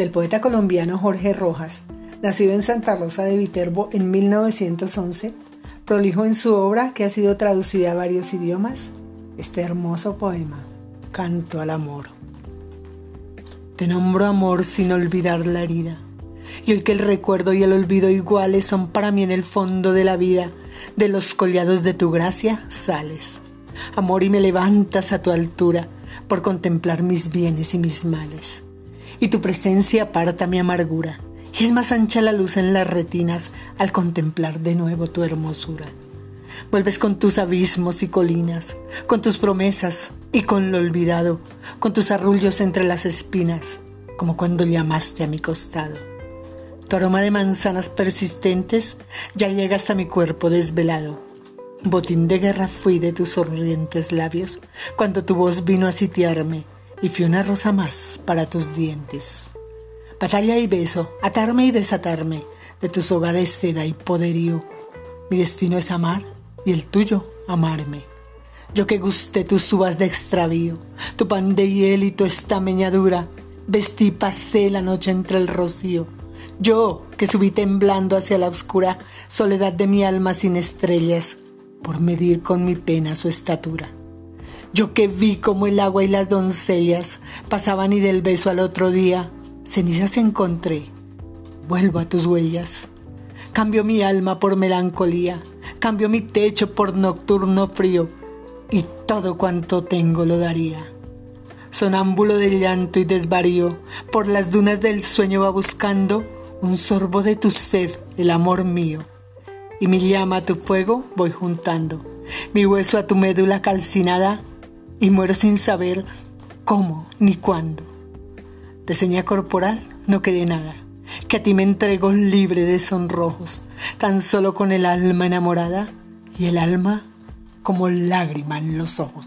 del poeta colombiano Jorge Rojas, nacido en Santa Rosa de Viterbo en 1911, prolijo en su obra que ha sido traducida a varios idiomas, este hermoso poema, Canto al Amor. Te nombro amor sin olvidar la herida, y hoy que el recuerdo y el olvido iguales son para mí en el fondo de la vida, de los collados de tu gracia sales. Amor y me levantas a tu altura por contemplar mis bienes y mis males. Y tu presencia aparta mi amargura y es más ancha la luz en las retinas al contemplar de nuevo tu hermosura. Vuelves con tus abismos y colinas, con tus promesas y con lo olvidado, con tus arrullos entre las espinas, como cuando llamaste a mi costado. Tu aroma de manzanas persistentes ya llega hasta mi cuerpo desvelado. Botín de guerra fui de tus sonrientes labios cuando tu voz vino a sitiarme y fui una rosa más para tus dientes batalla y beso, atarme y desatarme de tu soga de seda y poderío. Mi destino es amar y el tuyo amarme. Yo que gusté tus uvas de extravío, tu pan de hiel y tu estameñadura, vestí y pasé la noche entre el rocío. Yo que subí temblando hacia la oscura soledad de mi alma sin estrellas, por medir con mi pena su estatura. Yo que vi como el agua y las doncellas pasaban y del beso al otro día cenizas encontré, vuelvo a tus huellas. Cambio mi alma por melancolía, cambio mi techo por nocturno frío, y todo cuanto tengo lo daría. Sonámbulo de llanto y desvarío, por las dunas del sueño va buscando un sorbo de tu sed, el amor mío. Y mi llama a tu fuego voy juntando, mi hueso a tu médula calcinada, y muero sin saber cómo ni cuándo de seña corporal no quede nada, que a ti me entrego libre de sonrojos, tan solo con el alma enamorada y el alma como lágrima en los ojos.